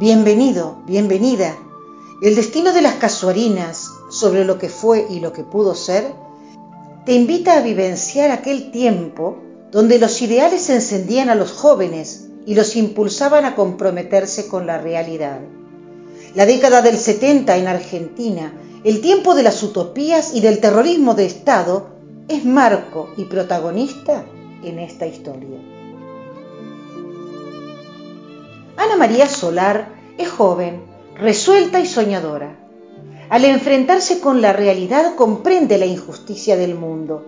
Bienvenido, bienvenida. El destino de las casuarinas sobre lo que fue y lo que pudo ser te invita a vivenciar aquel tiempo donde los ideales encendían a los jóvenes y los impulsaban a comprometerse con la realidad. La década del 70 en Argentina, el tiempo de las utopías y del terrorismo de Estado, es marco y protagonista en esta historia. Ana María Solar es joven, resuelta y soñadora. Al enfrentarse con la realidad comprende la injusticia del mundo.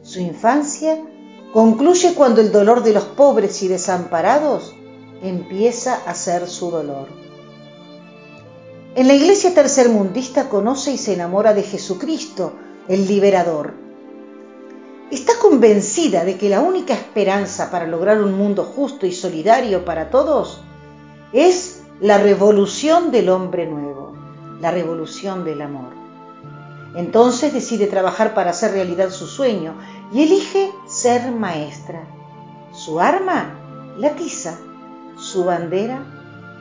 Su infancia concluye cuando el dolor de los pobres y desamparados empieza a ser su dolor. En la iglesia tercermundista conoce y se enamora de Jesucristo, el liberador. Está convencida de que la única esperanza para lograr un mundo justo y solidario para todos es la revolución del hombre nuevo, la revolución del amor. Entonces decide trabajar para hacer realidad su sueño y elige ser maestra. Su arma, la tiza. Su bandera,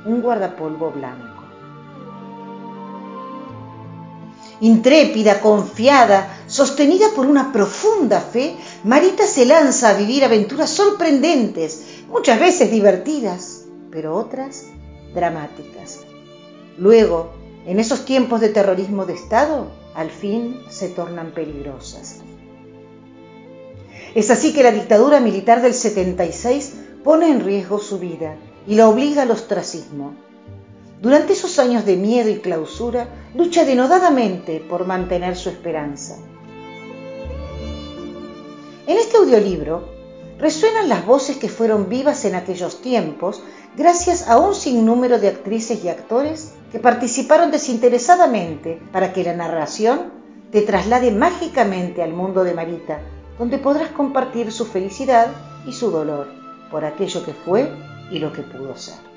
un guardapolvo blanco. Intrépida, confiada, sostenida por una profunda fe, Marita se lanza a vivir aventuras sorprendentes, muchas veces divertidas, pero otras dramáticas. Luego, en esos tiempos de terrorismo de Estado, al fin se tornan peligrosas. Es así que la dictadura militar del 76 pone en riesgo su vida y la obliga al ostracismo. Durante esos años de miedo y clausura, lucha denodadamente por mantener su esperanza. En este audiolibro resuenan las voces que fueron vivas en aquellos tiempos gracias a un sinnúmero de actrices y actores que participaron desinteresadamente para que la narración te traslade mágicamente al mundo de Marita, donde podrás compartir su felicidad y su dolor por aquello que fue y lo que pudo ser.